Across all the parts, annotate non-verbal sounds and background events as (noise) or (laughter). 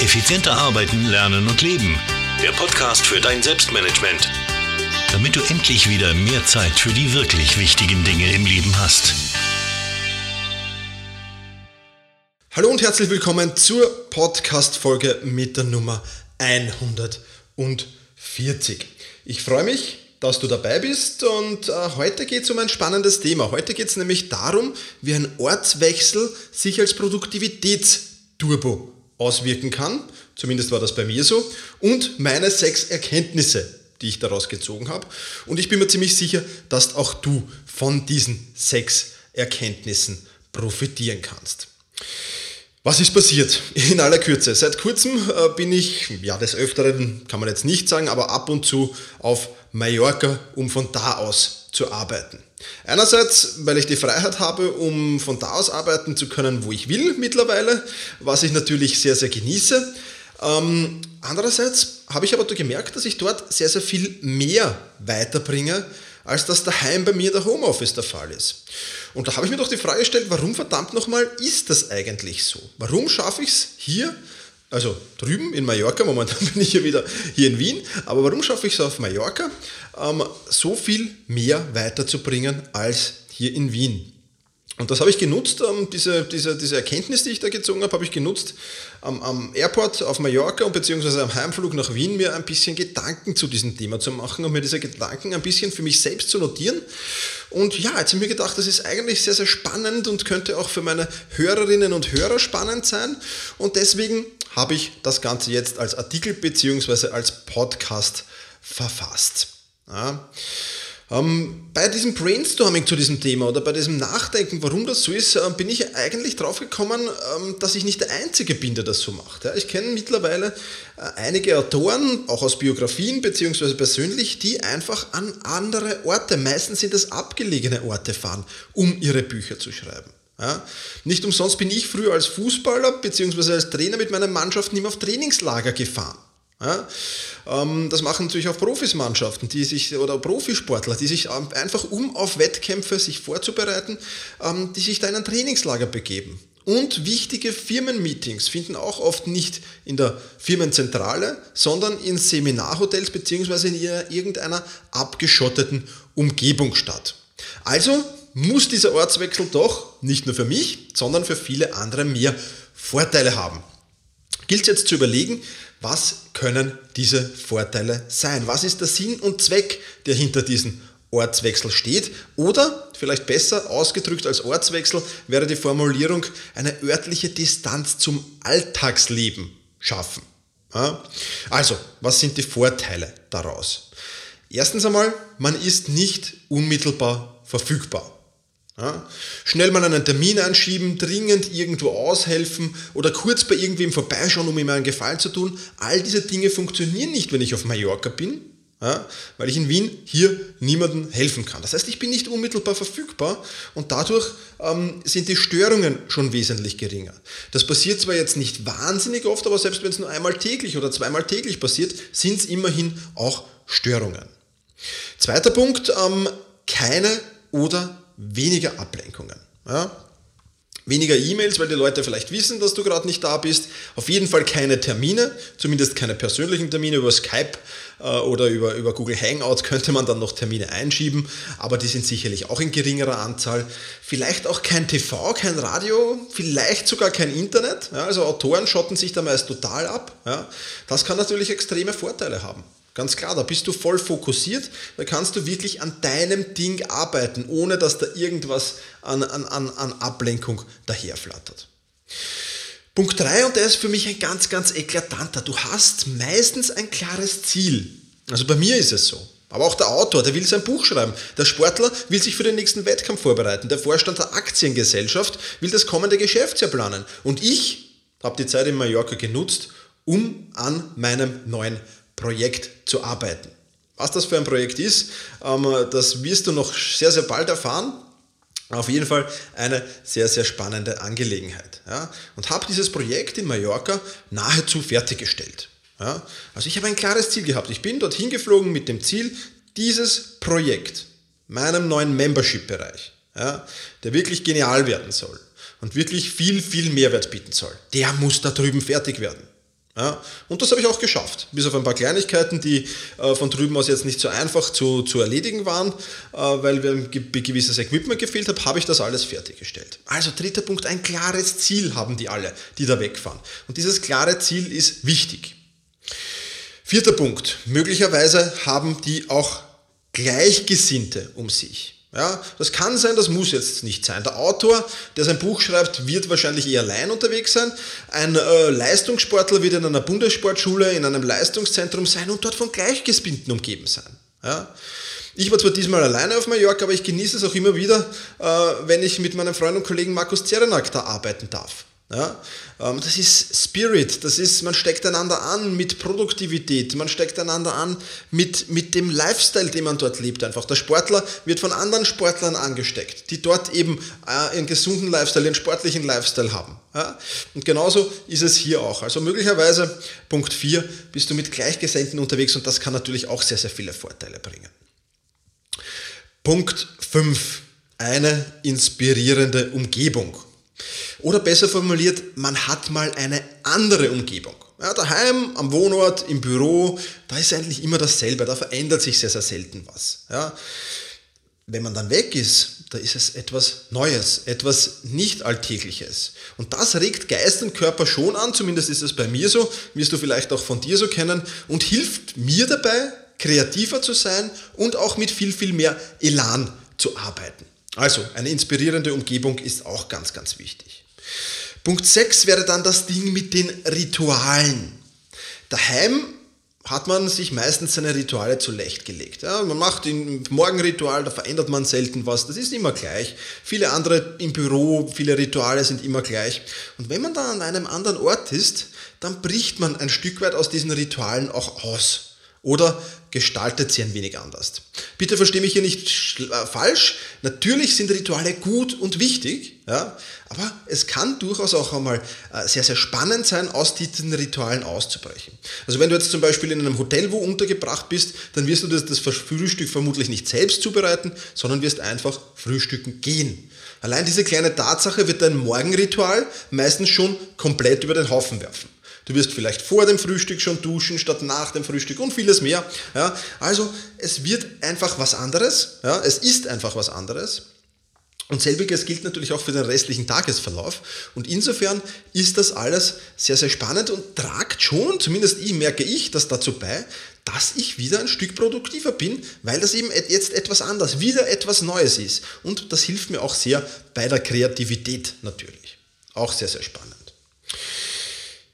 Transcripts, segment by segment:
Effizienter arbeiten, lernen und leben. Der Podcast für dein Selbstmanagement. Damit du endlich wieder mehr Zeit für die wirklich wichtigen Dinge im Leben hast. Hallo und herzlich willkommen zur Podcast-Folge mit der Nummer 140. Ich freue mich, dass du dabei bist und äh, heute geht es um ein spannendes Thema. Heute geht es nämlich darum, wie ein Ortswechsel sich als Produktivitätsturbo auswirken kann. Zumindest war das bei mir so. Und meine sechs Erkenntnisse, die ich daraus gezogen habe. Und ich bin mir ziemlich sicher, dass auch du von diesen sechs Erkenntnissen profitieren kannst. Was ist passiert? (laughs) In aller Kürze. Seit kurzem äh, bin ich, ja, des Öfteren kann man jetzt nicht sagen, aber ab und zu auf Mallorca, um von da aus zu arbeiten. Einerseits, weil ich die Freiheit habe, um von da aus arbeiten zu können, wo ich will mittlerweile, was ich natürlich sehr, sehr genieße. Ähm, andererseits habe ich aber gemerkt, dass ich dort sehr, sehr viel mehr weiterbringe, als das daheim bei mir der Homeoffice der Fall ist. Und da habe ich mir doch die Frage gestellt, warum verdammt nochmal ist das eigentlich so? Warum schaffe ich es hier also drüben in Mallorca, momentan (laughs) bin ich ja wieder hier in Wien, aber warum schaffe ich es auf Mallorca, ähm, so viel mehr weiterzubringen als hier in Wien? Und das habe ich genutzt, ähm, diese, diese, diese Erkenntnis, die ich da gezogen habe, habe ich genutzt am, am Airport auf Mallorca und beziehungsweise am Heimflug nach Wien mir ein bisschen Gedanken zu diesem Thema zu machen und mir diese Gedanken ein bisschen für mich selbst zu notieren. Und ja, jetzt habe ich mir gedacht, das ist eigentlich sehr, sehr spannend und könnte auch für meine Hörerinnen und Hörer spannend sein. Und deswegen habe ich das Ganze jetzt als Artikel beziehungsweise als Podcast verfasst. Ja. Ähm, bei diesem Brainstorming zu diesem Thema oder bei diesem Nachdenken, warum das so ist, äh, bin ich eigentlich drauf gekommen, ähm, dass ich nicht der Einzige bin, der das so macht. Ja. Ich kenne mittlerweile äh, einige Autoren, auch aus Biografien beziehungsweise persönlich, die einfach an andere Orte, meistens sind es abgelegene Orte fahren, um ihre Bücher zu schreiben. Ja, nicht umsonst bin ich früher als Fußballer bzw. als Trainer mit meiner Mannschaft nicht mehr auf Trainingslager gefahren. Ja, ähm, das machen natürlich auch Profismannschaften, die sich oder Profisportler, die sich einfach um auf Wettkämpfe sich vorzubereiten, ähm, die sich da in ein Trainingslager begeben. Und wichtige Firmenmeetings finden auch oft nicht in der Firmenzentrale, sondern in Seminarhotels bzw. in irgendeiner abgeschotteten Umgebung statt. Also muss dieser Ortswechsel doch nicht nur für mich, sondern für viele andere mehr Vorteile haben. Gilt es jetzt zu überlegen, was können diese Vorteile sein? Was ist der Sinn und Zweck, der hinter diesem Ortswechsel steht? Oder, vielleicht besser ausgedrückt als Ortswechsel, wäre die Formulierung eine örtliche Distanz zum Alltagsleben schaffen. Also, was sind die Vorteile daraus? Erstens einmal, man ist nicht unmittelbar verfügbar. Ja? Schnell mal einen Termin einschieben, dringend irgendwo aushelfen oder kurz bei irgendwem vorbeischauen, um ihm einen Gefallen zu tun. All diese Dinge funktionieren nicht, wenn ich auf Mallorca bin, ja? weil ich in Wien hier niemandem helfen kann. Das heißt, ich bin nicht unmittelbar verfügbar und dadurch ähm, sind die Störungen schon wesentlich geringer. Das passiert zwar jetzt nicht wahnsinnig oft, aber selbst wenn es nur einmal täglich oder zweimal täglich passiert, sind es immerhin auch Störungen. Zweiter Punkt, ähm, keine oder weniger Ablenkungen. Ja? Weniger E-Mails, weil die Leute vielleicht wissen, dass du gerade nicht da bist. Auf jeden Fall keine Termine, zumindest keine persönlichen Termine über Skype äh, oder über, über Google Hangouts (laughs) könnte man dann noch Termine einschieben, aber die sind sicherlich auch in geringerer Anzahl. Vielleicht auch kein TV, kein Radio, vielleicht sogar kein Internet. Ja, also Autoren schotten sich da meist total ab. Ja. Das kann natürlich extreme Vorteile haben. Ganz klar, da bist du voll fokussiert, da kannst du wirklich an deinem Ding arbeiten, ohne dass da irgendwas an, an, an Ablenkung daherflattert. Punkt 3, und der ist für mich ein ganz, ganz eklatanter. Du hast meistens ein klares Ziel. Also bei mir ist es so. Aber auch der Autor, der will sein Buch schreiben. Der Sportler will sich für den nächsten Wettkampf vorbereiten. Der Vorstand der Aktiengesellschaft will das kommende Geschäftsjahr planen. Und ich habe die Zeit in Mallorca genutzt, um an meinem neuen Projekt zu arbeiten. Was das für ein Projekt ist, ähm, das wirst du noch sehr, sehr bald erfahren. Auf jeden Fall eine sehr, sehr spannende Angelegenheit. Und habe dieses Projekt in Mallorca nahezu fertiggestellt. Also ich habe ein klares Ziel gehabt. Ich bin dorthin geflogen mit dem Ziel, dieses Projekt, meinem neuen Membership-Bereich, der wirklich genial werden soll und wirklich viel, viel Mehrwert bieten soll, der muss da drüben fertig werden. Ja, und das habe ich auch geschafft, bis auf ein paar Kleinigkeiten, die äh, von drüben aus jetzt nicht so einfach zu, zu erledigen waren, äh, weil mir ein gewisses Equipment gefehlt hat, habe ich das alles fertiggestellt. Also dritter Punkt, ein klares Ziel haben die alle, die da wegfahren. Und dieses klare Ziel ist wichtig. Vierter Punkt, möglicherweise haben die auch Gleichgesinnte um sich. Ja, das kann sein, das muss jetzt nicht sein. Der Autor, der sein Buch schreibt, wird wahrscheinlich eher allein unterwegs sein. Ein äh, Leistungssportler wird in einer Bundessportschule, in einem Leistungszentrum sein und dort von Gleichgesinnten umgeben sein. Ja. Ich war zwar diesmal alleine auf Mallorca, aber ich genieße es auch immer wieder, äh, wenn ich mit meinem Freund und Kollegen Markus Zerenak da arbeiten darf. Ja, ähm, das ist Spirit, das ist, man steckt einander an mit Produktivität, man steckt einander an mit, mit dem Lifestyle, den man dort lebt einfach. Der Sportler wird von anderen Sportlern angesteckt, die dort eben äh, einen gesunden Lifestyle, einen sportlichen Lifestyle haben. Ja? Und genauso ist es hier auch. Also möglicherweise, Punkt 4, bist du mit Gleichgesinnten unterwegs und das kann natürlich auch sehr, sehr viele Vorteile bringen. Punkt 5, eine inspirierende Umgebung. Oder besser formuliert, man hat mal eine andere Umgebung. Ja, daheim, am Wohnort, im Büro, da ist eigentlich immer dasselbe, da verändert sich sehr, sehr selten was. Ja. Wenn man dann weg ist, da ist es etwas Neues, etwas nicht Alltägliches. Und das regt Geist und Körper schon an, zumindest ist es bei mir so, wirst du vielleicht auch von dir so kennen, und hilft mir dabei, kreativer zu sein und auch mit viel, viel mehr Elan zu arbeiten. Also, eine inspirierende Umgebung ist auch ganz, ganz wichtig. Punkt 6 wäre dann das Ding mit den Ritualen. Daheim hat man sich meistens seine Rituale zurechtgelegt. Ja, man macht ein Morgenritual, da verändert man selten was, das ist immer gleich. Viele andere im Büro, viele Rituale sind immer gleich. Und wenn man dann an einem anderen Ort ist, dann bricht man ein Stück weit aus diesen Ritualen auch aus oder gestaltet sie ein wenig anders. Bitte verstehe mich hier nicht äh, falsch. Natürlich sind Rituale gut und wichtig, ja, aber es kann durchaus auch einmal äh, sehr, sehr spannend sein, aus diesen Ritualen auszubrechen. Also wenn du jetzt zum Beispiel in einem Hotel wo untergebracht bist, dann wirst du das, das Frühstück vermutlich nicht selbst zubereiten, sondern wirst einfach frühstücken gehen. Allein diese kleine Tatsache wird dein Morgenritual meistens schon komplett über den Haufen werfen. Du wirst vielleicht vor dem Frühstück schon duschen statt nach dem Frühstück und vieles mehr. Ja, also es wird einfach was anderes. Ja, es ist einfach was anderes. Und selbiges gilt natürlich auch für den restlichen Tagesverlauf. Und insofern ist das alles sehr, sehr spannend und tragt schon, zumindest ich merke ich, das dazu bei, dass ich wieder ein Stück produktiver bin, weil das eben jetzt etwas anders, wieder etwas Neues ist. Und das hilft mir auch sehr bei der Kreativität natürlich. Auch sehr, sehr spannend.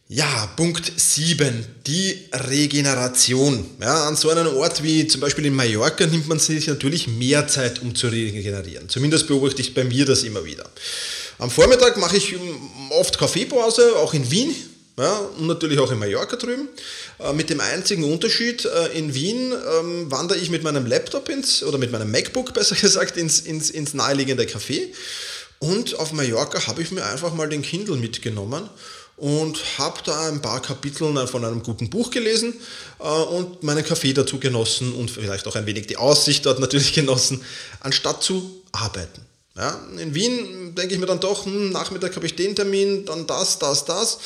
Ja, Punkt 7, die Regeneration. Ja, an so einem Ort wie zum Beispiel in Mallorca nimmt man sich natürlich mehr Zeit, um zu regenerieren. Zumindest beobachte ich bei mir das immer wieder. Am Vormittag mache ich oft Kaffeepause, auch in Wien ja, und natürlich auch in Mallorca drüben. Äh, mit dem einzigen Unterschied, äh, in Wien ähm, wandere ich mit meinem Laptop ins, oder mit meinem MacBook (laughs) besser gesagt, ins, ins, ins naheliegende Café. Und auf Mallorca habe ich mir einfach mal den Kindle mitgenommen und habe da ein paar Kapitel von einem guten Buch gelesen äh, und meinen Kaffee dazu genossen und vielleicht auch ein wenig die Aussicht dort (laughs) natürlich genossen, anstatt zu arbeiten. Ja, in Wien denke ich mir dann doch, hm, Nachmittag habe ich den Termin, dann das, das, das.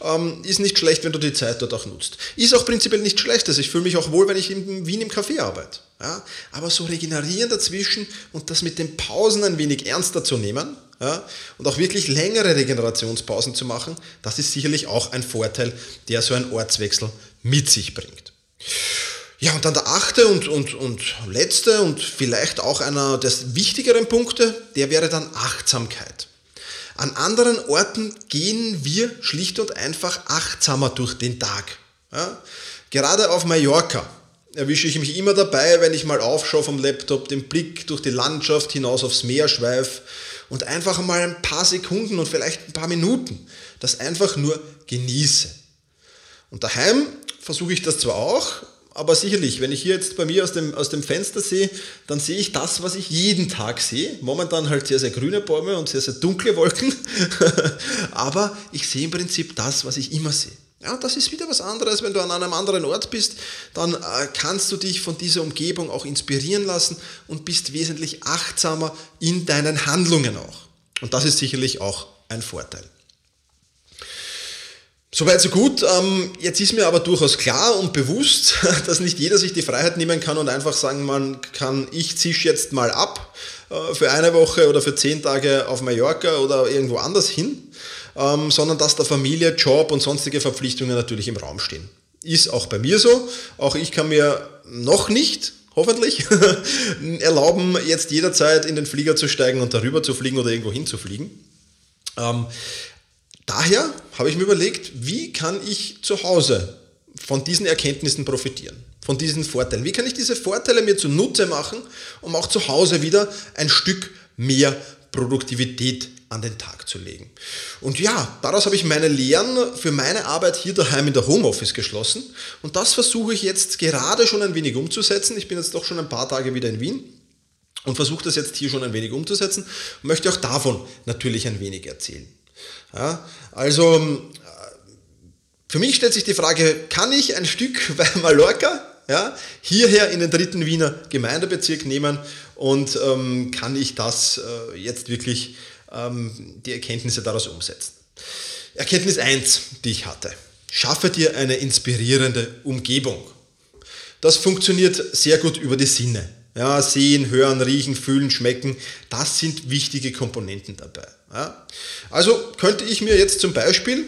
Ähm, ist nicht schlecht, wenn du die Zeit dort auch nutzt. Ist auch prinzipiell nicht schlecht, also ich fühle mich auch wohl, wenn ich in Wien im Café arbeite. Ja, aber so regenerieren dazwischen und das mit den Pausen ein wenig ernster zu nehmen, ja, und auch wirklich längere Regenerationspausen zu machen, das ist sicherlich auch ein Vorteil, der so ein Ortswechsel mit sich bringt. Ja, und dann der achte und, und, und letzte und vielleicht auch einer der wichtigeren Punkte, der wäre dann Achtsamkeit. An anderen Orten gehen wir schlicht und einfach achtsamer durch den Tag. Ja, gerade auf Mallorca erwische ich mich immer dabei, wenn ich mal aufschaue vom Laptop, den Blick durch die Landschaft hinaus aufs Meer schweife und einfach mal ein paar Sekunden und vielleicht ein paar Minuten das einfach nur genieße. Und daheim versuche ich das zwar auch, aber sicherlich, wenn ich hier jetzt bei mir aus dem, aus dem Fenster sehe, dann sehe ich das, was ich jeden Tag sehe. Momentan halt sehr, sehr grüne Bäume und sehr, sehr dunkle Wolken. (laughs) aber ich sehe im Prinzip das, was ich immer sehe. Ja, das ist wieder was anderes. Wenn du an einem anderen Ort bist, dann äh, kannst du dich von dieser Umgebung auch inspirieren lassen und bist wesentlich achtsamer in deinen Handlungen auch. Und das ist sicherlich auch ein Vorteil. Soweit so gut. Ähm, jetzt ist mir aber durchaus klar und bewusst, (laughs) dass nicht jeder sich die Freiheit nehmen kann und einfach sagen man kann, ich zisch jetzt mal ab äh, für eine Woche oder für zehn Tage auf Mallorca oder irgendwo anders hin, ähm, sondern dass der Familie, Job und sonstige Verpflichtungen natürlich im Raum stehen. Ist auch bei mir so. Auch ich kann mir noch nicht hoffentlich, (laughs) erlauben, jetzt jederzeit in den Flieger zu steigen und darüber zu fliegen oder irgendwo hinzufliegen. Ähm, daher habe ich mir überlegt, wie kann ich zu Hause von diesen Erkenntnissen profitieren, von diesen Vorteilen. Wie kann ich diese Vorteile mir zunutze machen, um auch zu Hause wieder ein Stück mehr Produktivität an den Tag zu legen. Und ja, daraus habe ich meine Lehren für meine Arbeit hier daheim in der Homeoffice geschlossen. Und das versuche ich jetzt gerade schon ein wenig umzusetzen. Ich bin jetzt doch schon ein paar Tage wieder in Wien und versuche das jetzt hier schon ein wenig umzusetzen und möchte auch davon natürlich ein wenig erzählen. Ja, also äh, für mich stellt sich die Frage, kann ich ein Stück (laughs) bei Mallorca ja, hierher in den dritten Wiener Gemeindebezirk nehmen und ähm, kann ich das äh, jetzt wirklich ähm, die Erkenntnisse daraus umsetzen. Erkenntnis 1, die ich hatte. Schaffe dir eine inspirierende Umgebung. Das funktioniert sehr gut über die Sinne. Ja, sehen, hören, riechen, fühlen, schmecken, das sind wichtige Komponenten dabei. Ja. Also könnte ich mir jetzt zum Beispiel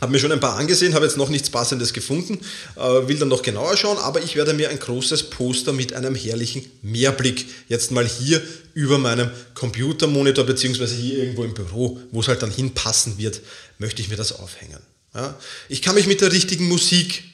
habe mir schon ein paar angesehen, habe jetzt noch nichts Passendes gefunden, äh, will dann noch genauer schauen, aber ich werde mir ein großes Poster mit einem herrlichen Mehrblick jetzt mal hier über meinem Computermonitor beziehungsweise hier irgendwo im Büro, wo es halt dann hinpassen wird, möchte ich mir das aufhängen. Ja? Ich kann mich mit der richtigen Musik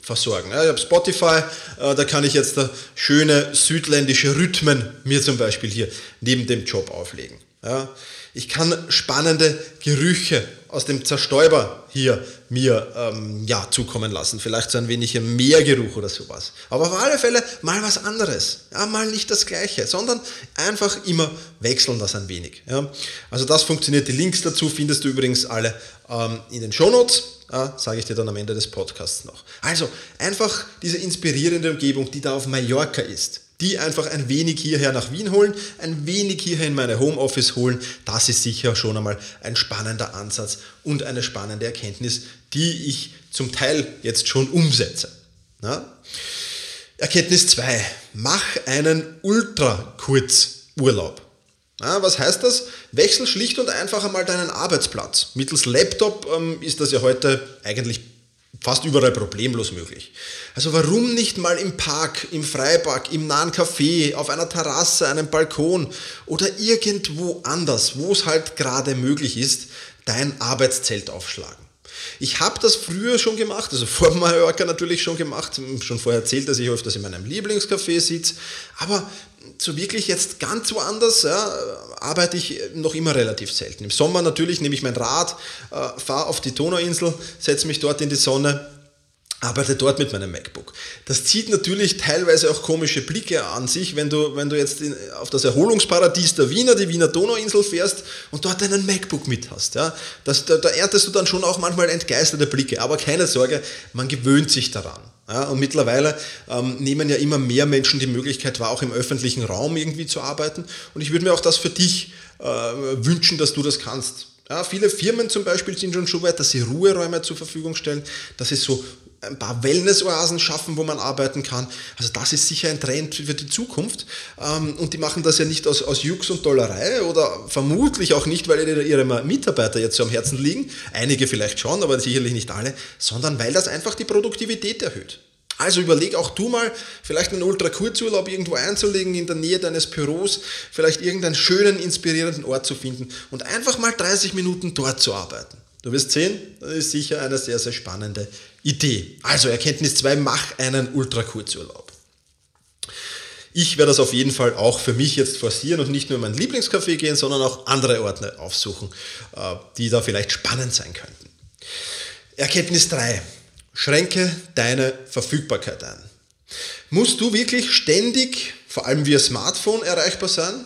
versorgen. Ja, ich habe Spotify, äh, da kann ich jetzt da schöne südländische Rhythmen mir zum Beispiel hier neben dem Job auflegen. Ja? Ich kann spannende Gerüche aus dem Zerstäuber hier mir ähm, ja, zukommen lassen. Vielleicht so ein wenig Meergeruch oder sowas. Aber auf alle Fälle mal was anderes. Ja, mal nicht das Gleiche, sondern einfach immer wechseln das ein wenig. Ja. Also das funktioniert. Die Links dazu findest du übrigens alle ähm, in den Shownotes. Ja, sage ich dir dann am Ende des Podcasts noch. Also einfach diese inspirierende Umgebung, die da auf Mallorca ist die einfach ein wenig hierher nach Wien holen, ein wenig hierher in meine Homeoffice holen. Das ist sicher schon einmal ein spannender Ansatz und eine spannende Erkenntnis, die ich zum Teil jetzt schon umsetze. Na? Erkenntnis 2. Mach einen Ultra-Kurzurlaub. was heißt das? Wechsel schlicht und einfach einmal deinen Arbeitsplatz. Mittels Laptop ähm, ist das ja heute eigentlich fast überall problemlos möglich. Also warum nicht mal im Park, im Freipark, im nahen Café, auf einer Terrasse, einem Balkon oder irgendwo anders, wo es halt gerade möglich ist, dein Arbeitszelt aufschlagen. Ich habe das früher schon gemacht, also vor (laughs) Mallorca natürlich schon gemacht, schon vorher erzählt, dass ich öfters in meinem Lieblingscafé sitze, aber so wirklich jetzt ganz woanders ja, arbeite ich noch immer relativ selten. Im Sommer natürlich nehme ich mein Rad, äh, fahre auf die Donauinsel, setze mich dort in die Sonne, arbeite dort mit meinem MacBook. Das zieht natürlich teilweise auch komische Blicke an sich, wenn du, wenn du jetzt in, auf das Erholungsparadies der Wiener, die Wiener Donauinsel fährst und dort einen MacBook mit hast. Ja. Das, da, da erntest du dann schon auch manchmal entgeisterte Blicke, aber keine Sorge, man gewöhnt sich daran. Ja, und mittlerweile ähm, nehmen ja immer mehr Menschen die Möglichkeit wahr, auch im öffentlichen Raum irgendwie zu arbeiten. Und ich würde mir auch das für dich äh, wünschen, dass du das kannst. Ja, viele Firmen zum Beispiel sind schon so weit, dass sie Ruheräume zur Verfügung stellen, dass sie so ein paar Wellness-Oasen schaffen, wo man arbeiten kann. Also das ist sicher ein Trend für die Zukunft. Ähm, und die machen das ja nicht aus, aus Jux und Dollerei oder vermutlich auch nicht, weil ihre Mitarbeiter jetzt so am Herzen liegen. Einige vielleicht schon, aber sicherlich nicht alle, sondern weil das einfach die Produktivität erhöht. Also überleg auch du mal, vielleicht einen Ultra-Kurzurlaub irgendwo einzulegen in der Nähe deines Büros, vielleicht irgendeinen schönen, inspirierenden Ort zu finden und einfach mal 30 Minuten dort zu arbeiten. Du wirst sehen, das ist sicher eine sehr, sehr spannende Idee. Also Erkenntnis 2, mach einen Ultrakurzurlaub. Ich werde das auf jeden Fall auch für mich jetzt forcieren und nicht nur in mein Lieblingscafé gehen, sondern auch andere Orte aufsuchen, äh, die da vielleicht spannend sein könnten. Erkenntnis 3. Schränke deine Verfügbarkeit ein. Musst du wirklich ständig, vor allem via Smartphone, erreichbar sein?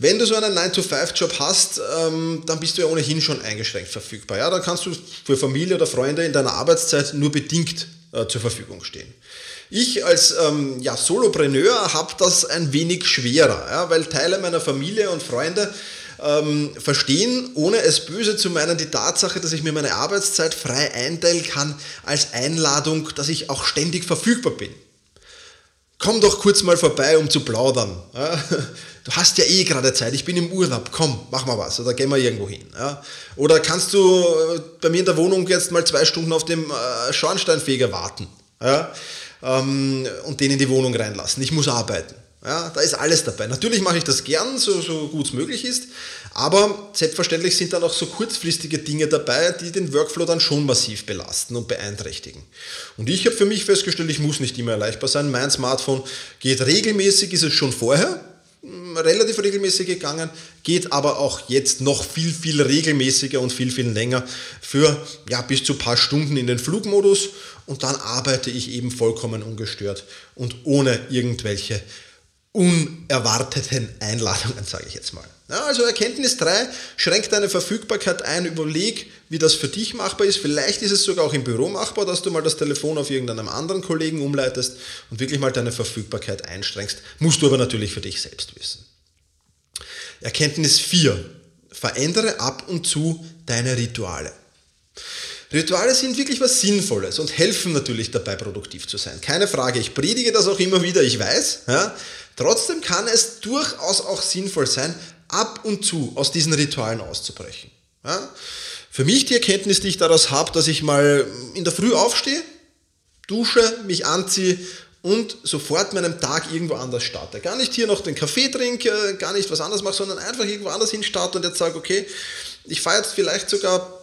Wenn du so einen 9-to-5-Job hast, ähm, dann bist du ja ohnehin schon eingeschränkt verfügbar. Ja? Dann kannst du für Familie oder Freunde in deiner Arbeitszeit nur bedingt äh, zur Verfügung stehen. Ich als ähm, ja, Solopreneur habe das ein wenig schwerer, ja, weil Teile meiner Familie und Freunde ähm, verstehen, ohne es böse zu meinen, die Tatsache, dass ich mir meine Arbeitszeit frei einteilen kann, als Einladung, dass ich auch ständig verfügbar bin. Komm doch kurz mal vorbei, um zu plaudern. Ja? Du hast ja eh gerade Zeit, ich bin im Urlaub, komm, mach mal was oder gehen wir irgendwo hin. Ja? Oder kannst du äh, bei mir in der Wohnung jetzt mal zwei Stunden auf dem äh, Schornsteinfeger warten ja? Ähm, und den in die Wohnung reinlassen? Ich muss arbeiten. Ja, da ist alles dabei. Natürlich mache ich das gern, so, so gut es möglich ist, aber selbstverständlich sind dann auch so kurzfristige Dinge dabei, die den Workflow dann schon massiv belasten und beeinträchtigen. Und ich habe für mich festgestellt, ich muss nicht immer erreichbar sein. Mein Smartphone geht regelmäßig, ist es schon vorher, relativ regelmäßig gegangen, geht aber auch jetzt noch viel, viel regelmäßiger und viel, viel länger für ja, bis zu paar Stunden in den Flugmodus. Und dann arbeite ich eben vollkommen ungestört und ohne irgendwelche unerwarteten Einladungen, sage ich jetzt mal. Ja, also Erkenntnis 3, schränk deine Verfügbarkeit ein, überleg, wie das für dich machbar ist. Vielleicht ist es sogar auch im Büro machbar, dass du mal das Telefon auf irgendeinem anderen Kollegen umleitest und wirklich mal deine Verfügbarkeit einschränkst. Musst du aber natürlich für dich selbst wissen. Erkenntnis 4, verändere ab und zu deine Rituale. Rituale sind wirklich was Sinnvolles und helfen natürlich dabei, produktiv zu sein. Keine Frage, ich predige das auch immer wieder, ich weiß. Ja. Trotzdem kann es durchaus auch sinnvoll sein, ab und zu aus diesen Ritualen auszubrechen. Ja? Für mich die Erkenntnis, die ich daraus habe, dass ich mal in der Früh aufstehe, dusche, mich anziehe und sofort meinen Tag irgendwo anders starte. Gar nicht hier noch den Kaffee trinke, gar nicht was anderes mache, sondern einfach irgendwo anders hin starte und jetzt sage, okay, ich fahre jetzt vielleicht sogar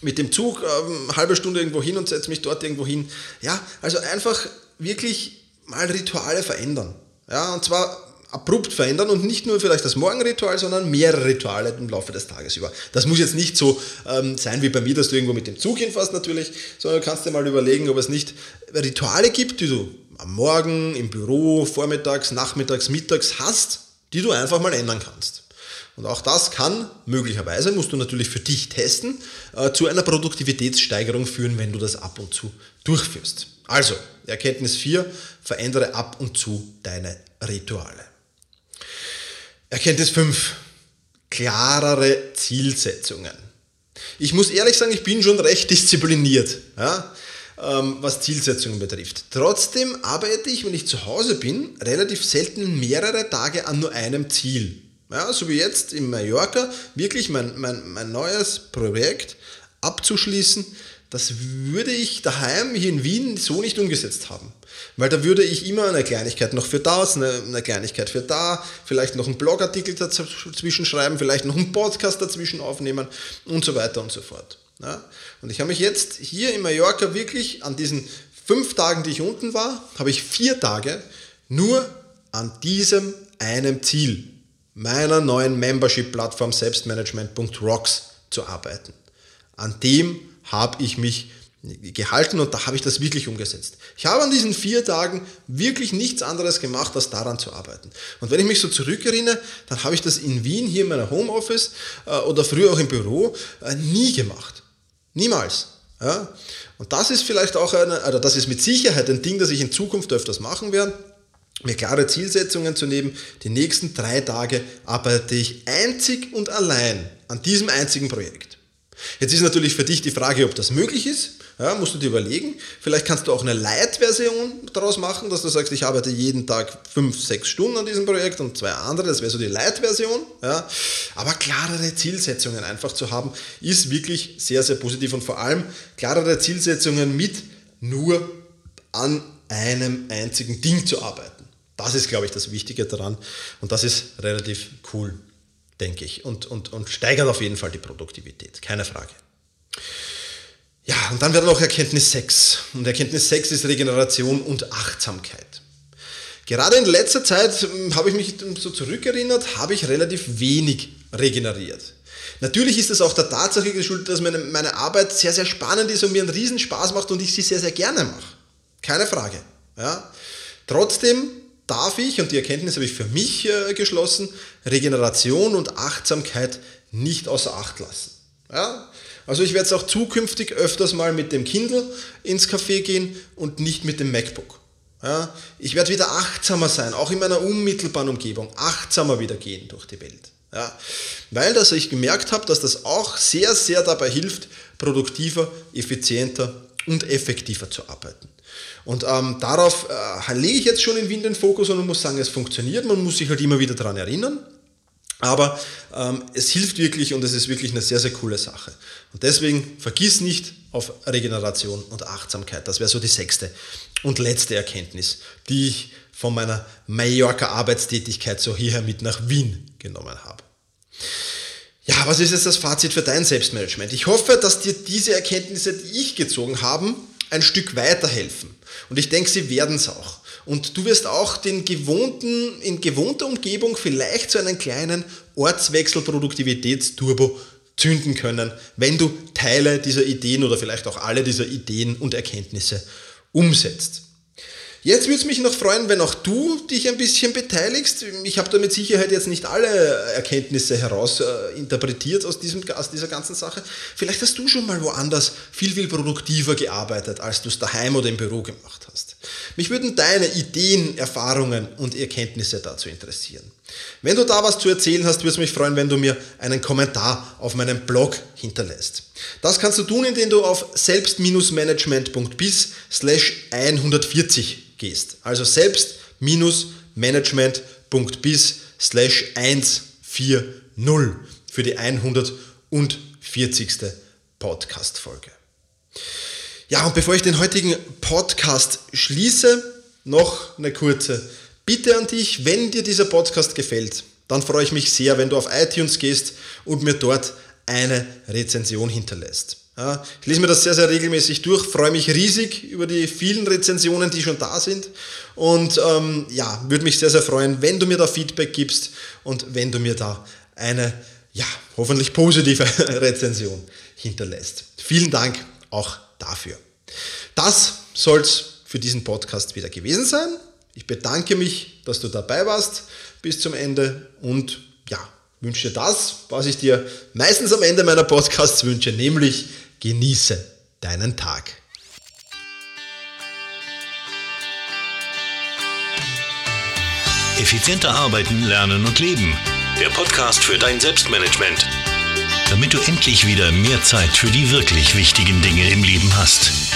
mit dem Zug ähm, eine halbe Stunde irgendwo hin und setze mich dort irgendwo hin. Ja, also einfach wirklich mal Rituale verändern. Ja, und zwar abrupt verändern und nicht nur vielleicht das Morgenritual, sondern mehrere Rituale im Laufe des Tages über. Das muss jetzt nicht so ähm, sein wie bei mir, dass du irgendwo mit dem Zug hinfährst natürlich, sondern du kannst dir mal überlegen, ob es nicht Rituale gibt, die du am Morgen, im Büro, vormittags, nachmittags, mittags hast, die du einfach mal ändern kannst. Und auch das kann möglicherweise, musst du natürlich für dich testen, äh, zu einer Produktivitätssteigerung führen, wenn du das ab und zu durchführst. Also, Erkenntnis 4, verändere ab und zu deine Rituale. Erkenntnis 5. Klarere Zielsetzungen. Ich muss ehrlich sagen, ich bin schon recht diszipliniert, ja, ähm, was Zielsetzungen betrifft. Trotzdem arbeite ich, wenn ich zu Hause bin, relativ selten mehrere Tage an nur einem Ziel. Ja, so wie jetzt in Mallorca, wirklich mein, mein, mein neues Projekt abzuschließen, das würde ich daheim hier in Wien so nicht umgesetzt haben. Weil da würde ich immer eine Kleinigkeit noch für das, eine, eine Kleinigkeit für da, vielleicht noch einen Blogartikel dazwischen schreiben, vielleicht noch einen Podcast dazwischen aufnehmen und so weiter und so fort. Ja? Und ich habe mich jetzt hier in Mallorca wirklich an diesen fünf Tagen, die ich unten war, habe ich vier Tage nur an diesem einem Ziel meiner neuen Membership-Plattform selbstmanagement.rocks zu arbeiten. An dem habe ich mich gehalten und da habe ich das wirklich umgesetzt. Ich habe an diesen vier Tagen wirklich nichts anderes gemacht, als daran zu arbeiten. Und wenn ich mich so zurückerinnere, dann habe ich das in Wien, hier in meiner Homeoffice äh, oder früher auch im Büro, äh, nie gemacht. Niemals. Ja? Und das ist vielleicht auch eine, oder das ist mit Sicherheit ein Ding, das ich in Zukunft öfters machen werde mir klare Zielsetzungen zu nehmen. Die nächsten drei Tage arbeite ich einzig und allein an diesem einzigen Projekt. Jetzt ist natürlich für dich die Frage, ob das möglich ist. Ja, musst du dir überlegen. Vielleicht kannst du auch eine Light-Version daraus machen, dass du sagst, ich arbeite jeden Tag fünf, sechs Stunden an diesem Projekt und zwei andere, das wäre so die Light-Version. Ja. Aber klarere Zielsetzungen einfach zu haben, ist wirklich sehr, sehr positiv und vor allem klarere Zielsetzungen mit nur an einem einzigen Ding zu arbeiten. Das ist, glaube ich, das Wichtige daran und das ist relativ cool denke ich, und, und, und steigert auf jeden Fall die Produktivität, keine Frage. Ja, und dann wäre noch Erkenntnis 6. Und Erkenntnis 6 ist Regeneration und Achtsamkeit. Gerade in letzter Zeit hm, habe ich mich so zurückerinnert, habe ich relativ wenig regeneriert. Natürlich ist es auch der Tatsache geschuldet, dass meine, meine Arbeit sehr, sehr spannend ist und mir einen Riesenspaß macht und ich sie sehr, sehr gerne mache. Keine Frage. Ja. Trotzdem darf ich, und die Erkenntnis habe ich für mich äh, geschlossen, Regeneration und Achtsamkeit nicht außer Acht lassen. Ja? Also ich werde jetzt auch zukünftig öfters mal mit dem Kindle ins Café gehen und nicht mit dem MacBook. Ja? Ich werde wieder achtsamer sein, auch in meiner unmittelbaren Umgebung, achtsamer wieder gehen durch die Welt. Ja? weil dass ich gemerkt habe, dass das auch sehr, sehr dabei hilft, produktiver, effizienter und effektiver zu arbeiten. Und ähm, darauf äh, lege ich jetzt schon in Wien den Fokus und man muss sagen, es funktioniert. Man muss sich halt immer wieder daran erinnern. Aber ähm, es hilft wirklich und es ist wirklich eine sehr, sehr coole Sache. Und deswegen vergiss nicht auf Regeneration und Achtsamkeit. Das wäre so die sechste und letzte Erkenntnis, die ich von meiner Mallorca-Arbeitstätigkeit so hierher mit nach Wien genommen habe. Ja, was ist jetzt das Fazit für dein Selbstmanagement? Ich hoffe, dass dir diese Erkenntnisse, die ich gezogen habe, ein Stück weiterhelfen. Und ich denke, sie werden es auch. Und du wirst auch den gewohnten, in gewohnter Umgebung vielleicht so einen kleinen Ortswechsel Produktivitätsturbo zünden können, wenn du Teile dieser Ideen oder vielleicht auch alle dieser Ideen und Erkenntnisse umsetzt. Jetzt würde es mich noch freuen, wenn auch du dich ein bisschen beteiligst. Ich habe da mit Sicherheit jetzt nicht alle Erkenntnisse heraus äh, interpretiert aus, aus dieser ganzen Sache. Vielleicht hast du schon mal woanders viel, viel produktiver gearbeitet, als du es daheim oder im Büro gemacht hast. Mich würden deine Ideen, Erfahrungen und Erkenntnisse dazu interessieren. Wenn du da was zu erzählen hast, würde es mich freuen, wenn du mir einen Kommentar auf meinem Blog hinterlässt. Das kannst du tun, indem du auf selbst-management.bis slash 140 gehst. Also selbst-management.bis slash 140 für die 140. Podcast-Folge. Ja, und bevor ich den heutigen Podcast schließe, noch eine kurze Bitte an dich, wenn dir dieser Podcast gefällt, dann freue ich mich sehr, wenn du auf iTunes gehst und mir dort eine Rezension hinterlässt. Ja, ich lese mir das sehr, sehr regelmäßig durch, freue mich riesig über die vielen Rezensionen, die schon da sind und ähm, ja, würde mich sehr, sehr freuen, wenn du mir da Feedback gibst und wenn du mir da eine, ja, hoffentlich positive (laughs) Rezension hinterlässt. Vielen Dank auch dafür. Das soll es für diesen Podcast wieder gewesen sein. Ich bedanke mich, dass du dabei warst bis zum Ende und ja, wünsche dir das, was ich dir meistens am Ende meiner Podcasts wünsche, nämlich Genieße deinen Tag. Effizienter arbeiten, lernen und leben. Der Podcast für dein Selbstmanagement. Damit du endlich wieder mehr Zeit für die wirklich wichtigen Dinge im Leben hast.